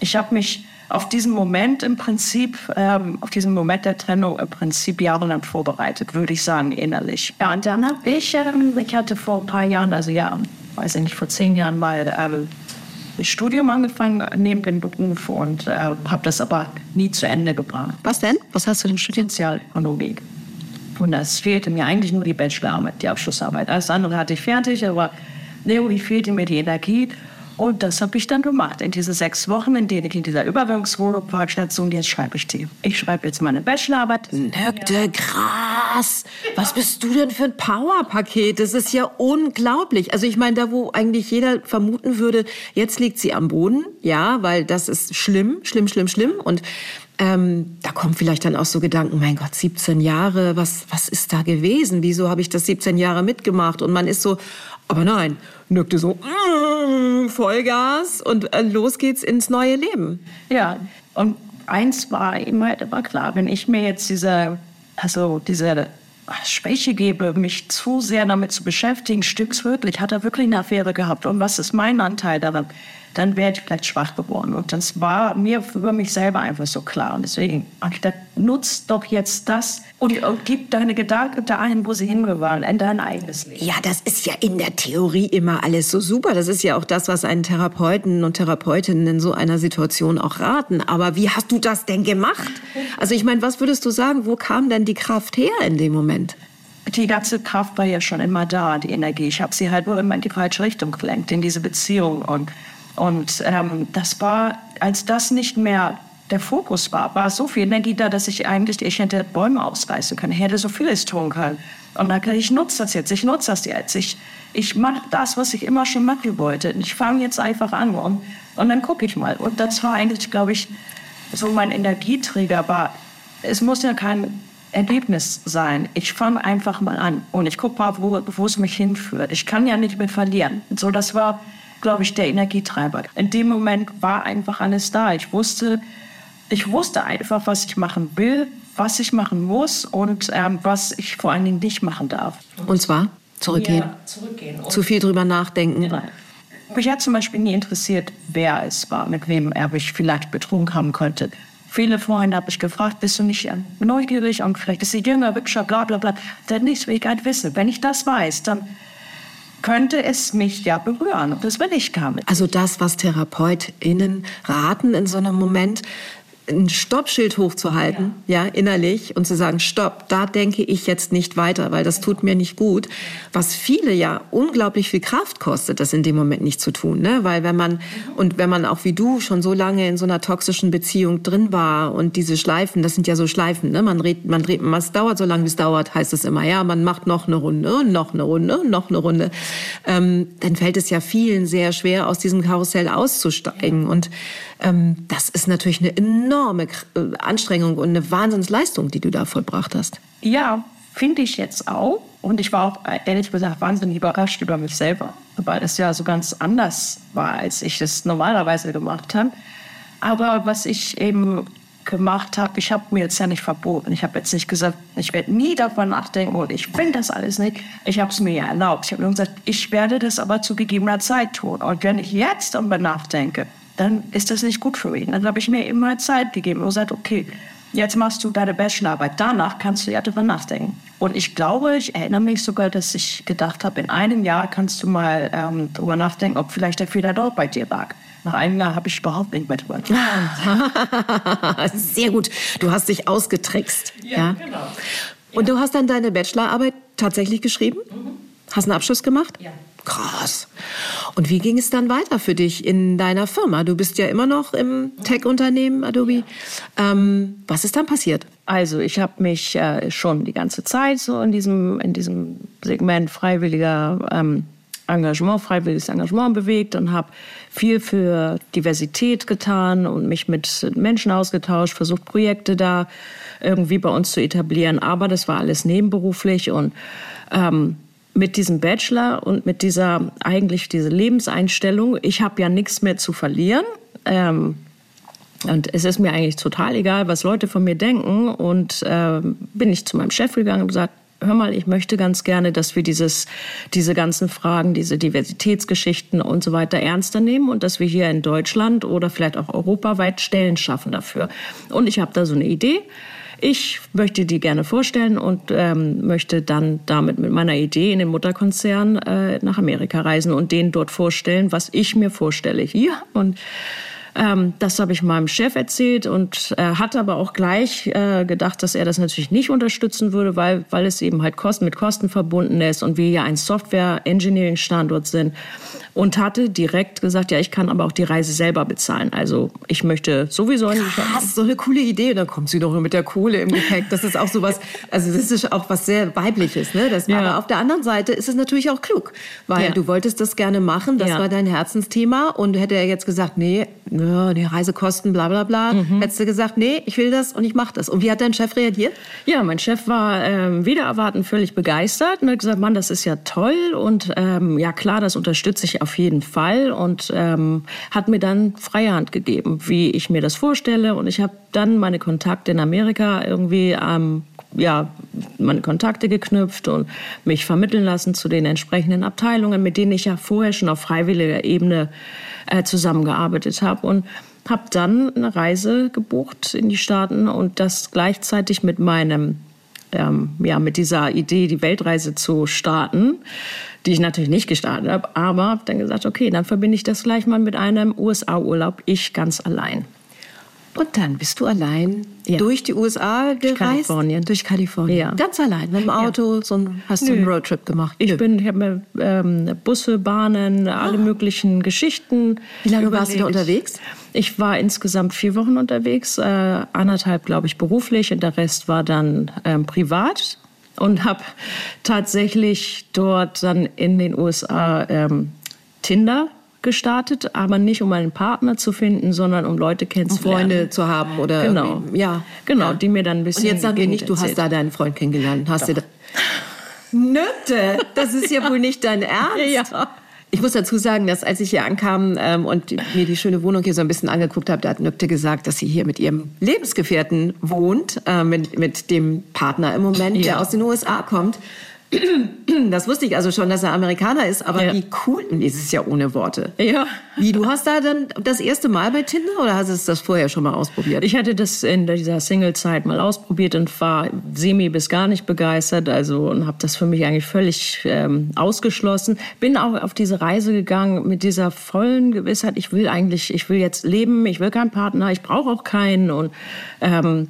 Ich habe mich auf diesen Moment im Prinzip, ähm, auf diesen Moment der Trennung im Prinzip jahrelang vorbereitet, würde ich sagen, innerlich. Ja, und dann habe ich, ähm, ich hatte vor ein paar Jahren, also ja, weiß ich nicht, vor zehn Jahren mal ähm, das Studium angefangen neben dem Beruf und äh, habe das aber nie zu Ende gebracht. Was denn? Was hast du denn studiert? Sozialökonomie. Und es fehlte mir eigentlich nur die Bachelorarbeit, die Abschlussarbeit. Alles andere hatte ich fertig, aber irgendwie fehlte mir die Energie. Und das habe ich dann gemacht. In diese sechs Wochen, in denen ich in dieser Überwachungswohnung war, Station, jetzt schreibe ich die. Ich schreibe jetzt meine Bachelorarbeit. Nögde, krass. Was bist du denn für ein Powerpaket? Das ist ja unglaublich. Also ich meine, da wo eigentlich jeder vermuten würde, jetzt liegt sie am Boden. Ja, weil das ist schlimm, schlimm, schlimm, schlimm. Und ähm, da kommen vielleicht dann auch so Gedanken, mein Gott, 17 Jahre, was, was ist da gewesen? Wieso habe ich das 17 Jahre mitgemacht? Und man ist so, aber nein, nückte so, mm, Vollgas und äh, los geht's ins neue Leben. Ja, und eins war immer, immer klar, wenn ich mir jetzt diese, also diese Schwäche gebe, mich zu sehr damit zu beschäftigen, stückswürdig, hat er wirklich eine Affäre gehabt und was ist mein Anteil daran? Dann wäre ich vielleicht schwach geworden. Und das war mir über mich selber einfach so klar. Und deswegen habe ich gedacht, nutz doch jetzt das und, und gib deine Gedanken dahin, wo sie hingehören, in dein eigenes Leben. Ja, das ist ja in der Theorie immer alles so super. Das ist ja auch das, was einen Therapeuten und Therapeutinnen in so einer Situation auch raten. Aber wie hast du das denn gemacht? Also ich meine, was würdest du sagen, wo kam denn die Kraft her in dem Moment? die ganze Kraft war ja schon immer da, die Energie. Ich habe sie halt nur immer in die falsche Richtung gelenkt, in diese Beziehung. Und und ähm, das war, als das nicht mehr der Fokus war, war so viel Energie da, dass ich eigentlich, ich hätte Bäume ausreißen können, ich hätte so vieles tun können. Und dann ich nutze das jetzt, ich nutze das jetzt. Ich, ich mache das, was ich immer schon machen wollte. Ich fange jetzt einfach an und, und dann gucke ich mal. Und das war eigentlich, glaube ich, so mein Energieträger. Aber es muss ja kein Ergebnis sein. Ich fange einfach mal an und ich gucke mal, wo, wo es mich hinführt. Ich kann ja nicht mehr verlieren. So, das war glaube ich, der Energietreiber. In dem Moment war einfach alles da. Ich wusste, ich wusste einfach, was ich machen will, was ich machen muss und ähm, was ich vor allen Dingen nicht machen darf. Und zwar zurückgehen. Ja, zurückgehen. Zu viel drüber nachdenken. Ja. Mich hat zum Beispiel nie interessiert, wer es war, mit wem er mich vielleicht betrunken haben könnte. Viele Freunde habe ich gefragt, bist du nicht neugierig und vielleicht ist sie jünger, hübscher, bla bla bla. Dann nichts will ich halt wissen. Wenn ich das weiß, dann könnte es mich ja berühren. Und das will ich gar nicht. Also das, was TherapeutInnen raten in so einem Moment, ein Stoppschild hochzuhalten, ja. ja. innerlich und zu sagen, stopp, da denke ich jetzt nicht weiter, weil das tut mir nicht gut. Was viele ja unglaublich viel Kraft kostet, das in dem Moment nicht zu tun, ne? Weil wenn man und wenn man auch wie du schon so lange in so einer toxischen Beziehung drin war und diese Schleifen, das sind ja so Schleifen, ne? Man dreht, man dreht, es dauert so lange, wie es dauert, heißt es immer, ja, man macht noch eine Runde, noch eine Runde, noch eine Runde. Ähm, dann fällt es ja vielen sehr schwer, aus diesem Karussell auszusteigen und ähm, das ist natürlich eine enorme äh, Anstrengung und eine Wahnsinnsleistung, die du da vollbracht hast. Ja, finde ich jetzt auch. Und ich war auch äh, ehrlich gesagt wahnsinnig überrascht über mich selber, weil es ja so ganz anders war, als ich es normalerweise gemacht habe. Aber was ich eben gemacht habe, ich habe mir jetzt ja nicht verboten. Ich habe jetzt nicht gesagt, ich werde nie davon nachdenken und ich will das alles nicht. Ich habe es mir ja erlaubt. Ich habe nur gesagt, ich werde das aber zu gegebener Zeit tun. Und wenn ich jetzt darüber nachdenke, dann ist das nicht gut für mich. Dann habe ich mir immer Zeit gegeben und gesagt, okay, jetzt machst du deine Bachelorarbeit. Danach kannst du ja darüber nachdenken. Und ich glaube, ich erinnere mich sogar, dass ich gedacht habe, in einem Jahr kannst du mal ähm, darüber nachdenken, ob vielleicht der Fehler dort bei dir lag. Nach einem Jahr habe ich überhaupt nicht mehr drüber Sehr gut. Du hast dich ausgetrickst. Ja, ja, genau. Und du hast dann deine Bachelorarbeit tatsächlich geschrieben? Mhm. Hast einen Abschluss gemacht? Ja. Krass. Und wie ging es dann weiter für dich in deiner Firma? Du bist ja immer noch im Tech-Unternehmen Adobe. Ähm, was ist dann passiert? Also ich habe mich äh, schon die ganze Zeit so in diesem, in diesem Segment freiwilliger ähm, Engagement, freiwilliges Engagement bewegt und habe viel für Diversität getan und mich mit Menschen ausgetauscht, versucht Projekte da irgendwie bei uns zu etablieren. Aber das war alles nebenberuflich und ähm, mit diesem Bachelor und mit dieser eigentlich diese Lebenseinstellung, ich habe ja nichts mehr zu verlieren. Ähm, und es ist mir eigentlich total egal, was Leute von mir denken. Und äh, bin ich zu meinem Chef gegangen und gesagt, hör mal, ich möchte ganz gerne, dass wir dieses, diese ganzen Fragen, diese Diversitätsgeschichten und so weiter ernster nehmen und dass wir hier in Deutschland oder vielleicht auch europaweit Stellen schaffen dafür. Und ich habe da so eine Idee. Ich möchte die gerne vorstellen und ähm, möchte dann damit mit meiner Idee in den Mutterkonzern äh, nach Amerika reisen und denen dort vorstellen, was ich mir vorstelle hier. Und ähm, das habe ich meinem Chef erzählt und äh, hat aber auch gleich äh, gedacht, dass er das natürlich nicht unterstützen würde, weil, weil es eben halt Kosten mit Kosten verbunden ist und wir ja ein Software-Engineering-Standort sind und hatte direkt gesagt, ja, ich kann aber auch die Reise selber bezahlen. Also ich möchte sowieso nicht. Krass, so eine coole Idee. Da kommt sie doch mit der Kohle im Gepäck. Das ist auch sowas, also das ist auch was sehr weibliches. Ne? Das, ja. Aber auf der anderen Seite ist es natürlich auch klug, weil ja. du wolltest das gerne machen. Das ja. war dein Herzensthema und hätte er jetzt gesagt, nee, die Reisekosten, bla bla bla, mhm. hättest du gesagt, nee, ich will das und ich mache das. Und wie hat dein Chef reagiert? Ja, mein Chef war ähm, wieder erwarten völlig begeistert und hat gesagt, Mann, das ist ja toll und ähm, ja klar, das unterstütze ich auf jeden Fall und ähm, hat mir dann freie Hand gegeben, wie ich mir das vorstelle. Und ich habe dann meine Kontakte in Amerika irgendwie ähm, ja, meine Kontakte geknüpft und mich vermitteln lassen zu den entsprechenden Abteilungen, mit denen ich ja vorher schon auf freiwilliger Ebene äh, zusammengearbeitet habe. Und habe dann eine Reise gebucht in die Staaten und das gleichzeitig mit meinem ähm, ja, mit dieser Idee, die Weltreise zu starten, die ich natürlich nicht gestartet habe, aber habe dann gesagt, okay, dann verbinde ich das gleich mal mit einem USA-Urlaub, ich ganz allein. Und dann bist du allein ja. durch die USA gereist? Durch Kalifornien. Durch Kalifornien. Ja. Ganz allein, mit dem Auto, ja. so ein, hast Nö. du einen Roadtrip gemacht? Ich bin, ich habe mir ähm, Busse, Bahnen, alle ah. möglichen Geschichten. Wie lange überlegt. warst du da unterwegs? Ich war insgesamt vier Wochen unterwegs, äh, anderthalb, glaube ich, beruflich und der Rest war dann ähm, privat und habe tatsächlich dort dann in den USA ähm, Tinder gestartet, aber nicht um einen Partner zu finden, sondern um Leute kennenzulernen. Freunde zu haben oder genau, ja, genau, ja. die mir dann ein bisschen. Und jetzt sag mir nicht, du erzählt. hast da deinen Freund kennengelernt, hast Doch. du da Nöte, das ist ja wohl nicht dein Ernst. Ja. Ich muss dazu sagen, dass als ich hier ankam ähm, und mir die schöne Wohnung hier so ein bisschen angeguckt habe, da hat Nükte gesagt, dass sie hier mit ihrem Lebensgefährten wohnt, äh, mit, mit dem Partner im Moment, ja. der aus den USA kommt. Das wusste ich also schon, dass er Amerikaner ist, aber ja. wie cool ist es ja ohne Worte. Ja. Wie, du hast da dann das erste Mal bei Tinder oder hast du das vorher schon mal ausprobiert? Ich hatte das in dieser Single-Zeit mal ausprobiert und war semi bis gar nicht begeistert, also und habe das für mich eigentlich völlig ähm, ausgeschlossen. Bin auch auf diese Reise gegangen mit dieser vollen Gewissheit, ich will eigentlich, ich will jetzt leben, ich will keinen Partner, ich brauche auch keinen und ähm,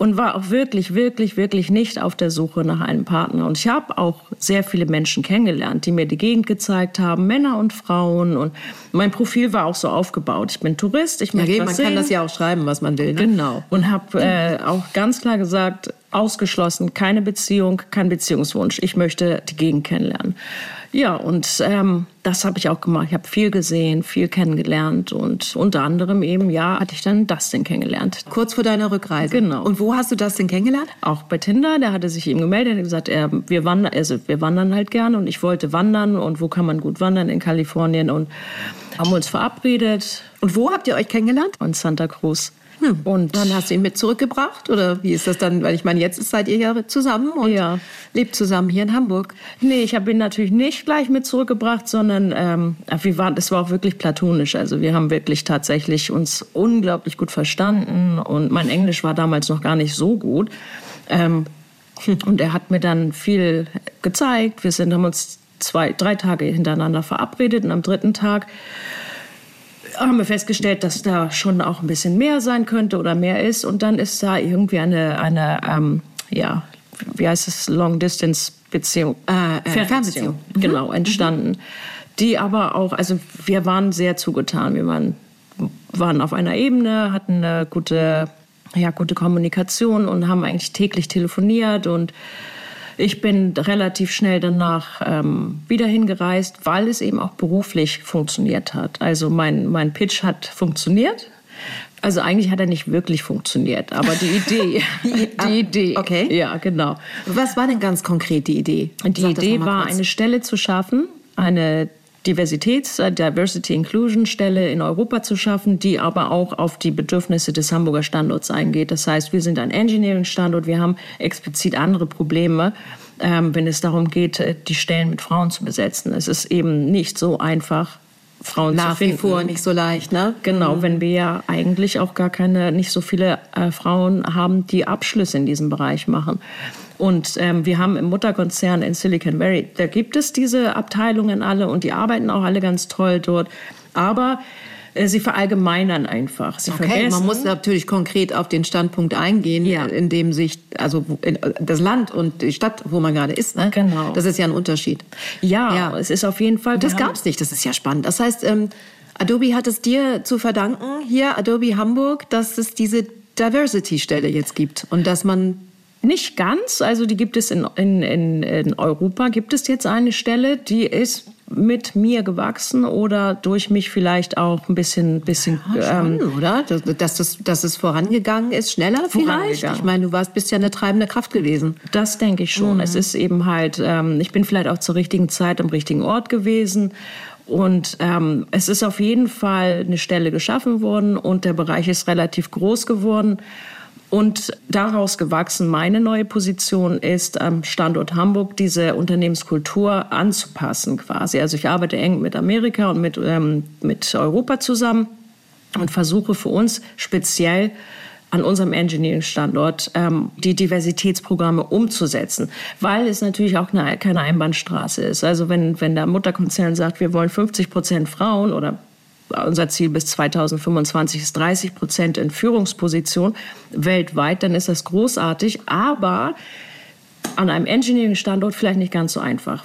und war auch wirklich, wirklich, wirklich nicht auf der Suche nach einem Partner. Und ich habe auch sehr viele Menschen kennengelernt, die mir die Gegend gezeigt haben, Männer und Frauen. Und mein Profil war auch so aufgebaut. Ich bin Tourist, ich möchte ja, Man sehen. kann das ja auch schreiben, was man will. Ne? Genau. Und habe äh, auch ganz klar gesagt, ausgeschlossen, keine Beziehung, kein Beziehungswunsch. Ich möchte die Gegend kennenlernen. Ja, und ähm, das habe ich auch gemacht. Ich habe viel gesehen, viel kennengelernt und unter anderem eben, ja, hatte ich dann Dustin kennengelernt. Kurz vor deiner Rückreise? Genau. Und wo hast du Dustin kennengelernt? Auch bei Tinder. Der hatte sich eben gemeldet und gesagt, er, wir, wandern, also wir wandern halt gerne und ich wollte wandern und wo kann man gut wandern? In Kalifornien und haben uns verabredet. Und wo habt ihr euch kennengelernt? In Santa Cruz. Hm. Und dann hast du ihn mit zurückgebracht oder wie ist das dann? Weil ich meine, jetzt seid ihr ja zusammen und ja. lebt zusammen hier in Hamburg. Nee, ich habe ihn natürlich nicht gleich mit zurückgebracht, sondern ähm, wir waren, das war auch wirklich platonisch. Also wir haben wirklich tatsächlich uns unglaublich gut verstanden und mein Englisch war damals noch gar nicht so gut. Ähm, und er hat mir dann viel gezeigt. Wir sind, haben uns zwei, drei Tage hintereinander verabredet und am dritten Tag haben wir festgestellt, dass da schon auch ein bisschen mehr sein könnte oder mehr ist. Und dann ist da irgendwie eine, eine ähm, ja, wie heißt es, Long-Distance-Beziehung, äh, äh, Fernbeziehung, mhm. genau, entstanden. Mhm. Die aber auch, also wir waren sehr zugetan. Wir waren, waren auf einer Ebene, hatten eine gute, ja, gute Kommunikation und haben eigentlich täglich telefoniert und ich bin relativ schnell danach ähm, wieder hingereist, weil es eben auch beruflich funktioniert hat. Also mein, mein Pitch hat funktioniert. Also eigentlich hat er nicht wirklich funktioniert, aber die Idee, die Idee, okay, ja genau. Was war denn ganz konkret die Idee? Die Idee war, kurz. eine Stelle zu schaffen, eine Diversitäts-, Diversity Inclusion Stelle in Europa zu schaffen, die aber auch auf die Bedürfnisse des Hamburger Standorts eingeht. Das heißt, wir sind ein Engineering-Standort, wir haben explizit andere Probleme, ähm, wenn es darum geht, äh, die Stellen mit Frauen zu besetzen. Es ist eben nicht so einfach, Frauen Nach zu finden. Nach wie vor nicht so leicht, ne? Genau, mhm. wenn wir ja eigentlich auch gar keine, nicht so viele äh, Frauen haben, die Abschlüsse in diesem Bereich machen. Und ähm, wir haben im Mutterkonzern in Silicon Valley, da gibt es diese Abteilungen alle und die arbeiten auch alle ganz toll dort. Aber äh, sie verallgemeinern einfach. Sie okay, vergessen. man muss natürlich konkret auf den Standpunkt eingehen, ja. in dem sich, also das Land und die Stadt, wo man gerade ist, ne? genau. das ist ja ein Unterschied. Ja, ja. es ist auf jeden Fall. Das gab es nicht, das ist ja spannend. Das heißt, ähm, Adobe hat es dir zu verdanken, hier Adobe Hamburg, dass es diese Diversity-Stelle jetzt gibt und dass man nicht ganz, also die gibt es in, in, in, in Europa, gibt es jetzt eine Stelle, die ist mit mir gewachsen oder durch mich vielleicht auch ein bisschen, bisschen ja, schon, ähm, oder? Dass, dass, das, dass es vorangegangen ist, schneller vielleicht? Ich meine, du warst bist ja eine treibende Kraft gewesen. Das denke ich schon. Mhm. Es ist eben halt, ähm, ich bin vielleicht auch zur richtigen Zeit am richtigen Ort gewesen. Und ähm, es ist auf jeden Fall eine Stelle geschaffen worden und der Bereich ist relativ groß geworden. Und daraus gewachsen meine neue Position ist, am Standort Hamburg diese Unternehmenskultur anzupassen quasi. Also ich arbeite eng mit Amerika und mit, ähm, mit Europa zusammen und versuche für uns speziell an unserem Engineering-Standort ähm, die Diversitätsprogramme umzusetzen, weil es natürlich auch eine, keine Einbahnstraße ist. Also wenn, wenn der Mutterkonzern sagt, wir wollen 50 Prozent Frauen oder unser Ziel bis 2025 ist 30 Prozent in Führungsposition weltweit, dann ist das großartig. Aber an einem Engineering-Standort vielleicht nicht ganz so einfach.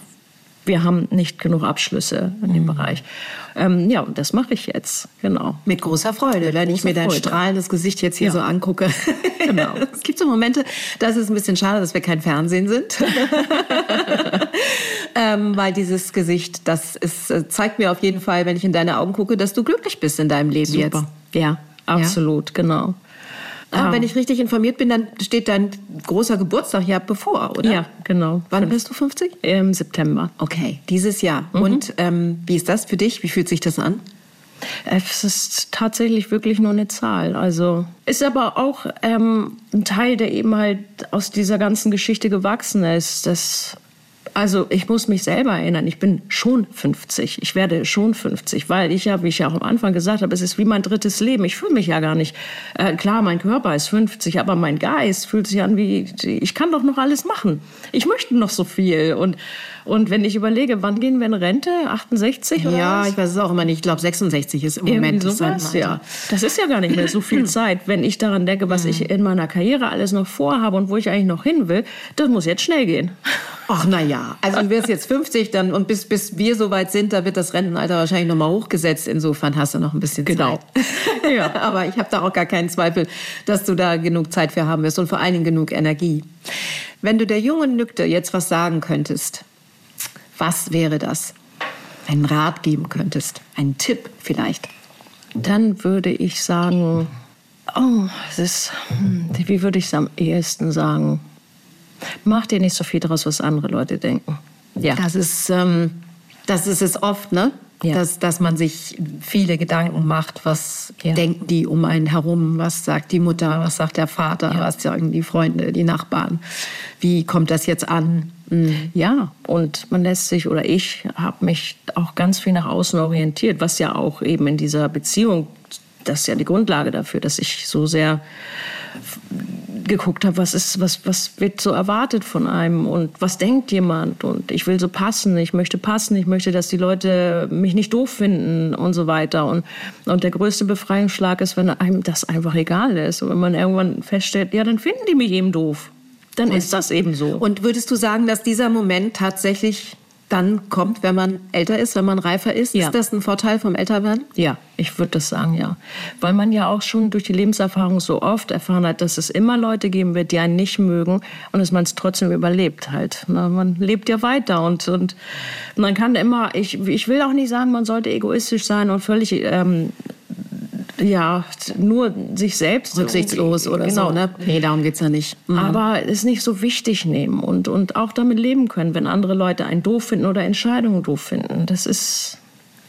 Wir haben nicht genug Abschlüsse in dem mhm. Bereich. Ähm, ja, und das mache ich jetzt, genau. Mit großer Freude, wenn ich mir dein Freude. strahlendes Gesicht jetzt hier ja. so angucke. Genau. es gibt so Momente, da ist es ein bisschen schade, dass wir kein Fernsehen sind. ähm, weil dieses Gesicht, das ist, äh, zeigt mir auf jeden Fall, wenn ich in deine Augen gucke, dass du glücklich bist in deinem Leben Super. jetzt. Ja, absolut, ja? genau. Ah, wenn ich richtig informiert bin, dann steht dein großer Geburtstag ja bevor, oder? Ja, genau. Wann bist du 50? Im September. Okay, dieses Jahr. Mhm. Und ähm, wie ist das für dich? Wie fühlt sich das an? Es ist tatsächlich wirklich nur eine Zahl. Also ist aber auch ähm, ein Teil, der eben halt aus dieser ganzen Geschichte gewachsen ist. Das also ich muss mich selber erinnern, ich bin schon 50. Ich werde schon 50, weil ich ja, wie ich ja auch am Anfang gesagt habe, es ist wie mein drittes Leben. Ich fühle mich ja gar nicht. Äh, klar, mein Körper ist 50, aber mein Geist fühlt sich an wie, ich kann doch noch alles machen. Ich möchte noch so viel. Und, und wenn ich überlege, wann gehen wir in Rente? 68 oder Ja, was? ich weiß es auch immer nicht. Ich glaube, 66 ist im Irgendwie Moment sowas, ja. Das ist ja gar nicht mehr so viel Zeit. Wenn ich daran denke, was ich in meiner Karriere alles noch vorhabe und wo ich eigentlich noch hin will, das muss jetzt schnell gehen. Ach na ja, also du wirst jetzt 50 dann und bis, bis wir soweit sind, da wird das Rentenalter wahrscheinlich nochmal hochgesetzt. Insofern hast du noch ein bisschen genau. Zeit. Genau. ja. Aber ich habe da auch gar keinen Zweifel, dass du da genug Zeit für haben wirst und vor allen Dingen genug Energie. Wenn du der jungen Nükte jetzt was sagen könntest, was wäre das? Einen Rat geben könntest, einen Tipp vielleicht? Dann würde ich sagen, oh, es ist, hm, wie würde ich es am ehesten sagen? Mach dir nicht so viel daraus, was andere Leute denken. Ja. Das ist, ähm, das ist es oft, ne? Ja. Dass, dass man sich viele Gedanken macht, was ja. denken die um einen herum, was sagt die Mutter, was sagt der Vater, ja. was sagen die Freunde, die Nachbarn, wie kommt das jetzt an? Mhm. Ja, und man lässt sich, oder ich habe mich auch ganz viel nach außen orientiert, was ja auch eben in dieser Beziehung, das ist ja die Grundlage dafür, dass ich so sehr geguckt habe, was ist, was, was wird so erwartet von einem und was denkt jemand und ich will so passen, ich möchte passen, ich möchte, dass die Leute mich nicht doof finden und so weiter und, und der größte Befreiungsschlag ist, wenn einem das einfach egal ist und wenn man irgendwann feststellt, ja, dann finden die mich eben doof. Dann ist das eben so. Und würdest du sagen, dass dieser Moment tatsächlich dann kommt, wenn man älter ist, wenn man reifer ist. Ja. Ist das ein Vorteil vom Älterwerden? Ja, ich würde das sagen, ja. Weil man ja auch schon durch die Lebenserfahrung so oft erfahren hat, dass es immer Leute geben wird, die einen nicht mögen und dass man es trotzdem überlebt halt. Man lebt ja weiter und, und man kann immer, ich, ich will auch nicht sagen, man sollte egoistisch sein und völlig ähm, ja, nur sich selbst. Rücksichtslos oder genau. so, ne? Nee, darum geht's ja nicht. Mhm. Aber es nicht so wichtig nehmen und, und auch damit leben können, wenn andere Leute einen doof finden oder Entscheidungen doof finden. Das ist,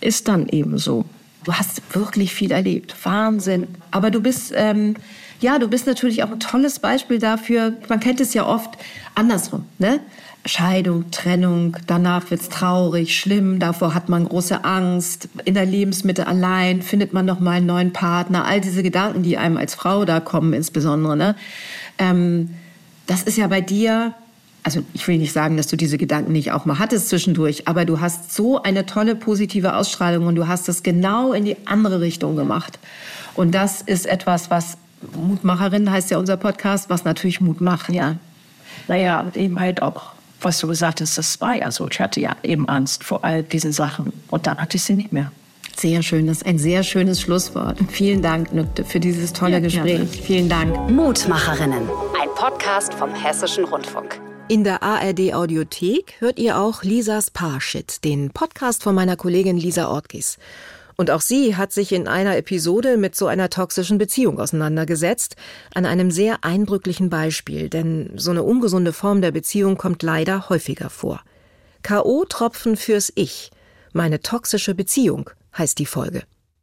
ist dann eben so. Du hast wirklich viel erlebt. Wahnsinn. Aber du bist, ähm, ja, du bist natürlich auch ein tolles Beispiel dafür. Man kennt es ja oft andersrum, ne? Scheidung, Trennung, danach wird's traurig, schlimm, davor hat man große Angst, in der Lebensmitte allein, findet man noch mal einen neuen Partner, all diese Gedanken, die einem als Frau da kommen insbesondere. Ne? Ähm, das ist ja bei dir, also ich will nicht sagen, dass du diese Gedanken nicht auch mal hattest zwischendurch, aber du hast so eine tolle positive Ausstrahlung und du hast es genau in die andere Richtung gemacht. Und das ist etwas, was Mutmacherin heißt ja unser Podcast, was natürlich Mut macht. Ja. Naja, eben halt auch was du gesagt hast, das war ja so. Ich hatte ja eben Angst vor all diesen Sachen und dann hatte ich sie nicht mehr. Sehr schön, das ist ein sehr schönes Schlusswort. Vielen Dank, Nükte, für dieses tolle ja, Gespräch. Gerne. Vielen Dank. Mutmacherinnen, ein Podcast vom Hessischen Rundfunk. In der ARD Audiothek hört ihr auch Lisas Parshit, den Podcast von meiner Kollegin Lisa Ortgis. Und auch sie hat sich in einer Episode mit so einer toxischen Beziehung auseinandergesetzt, an einem sehr eindrücklichen Beispiel, denn so eine ungesunde Form der Beziehung kommt leider häufiger vor. K.O.-Tropfen fürs Ich. Meine toxische Beziehung heißt die Folge.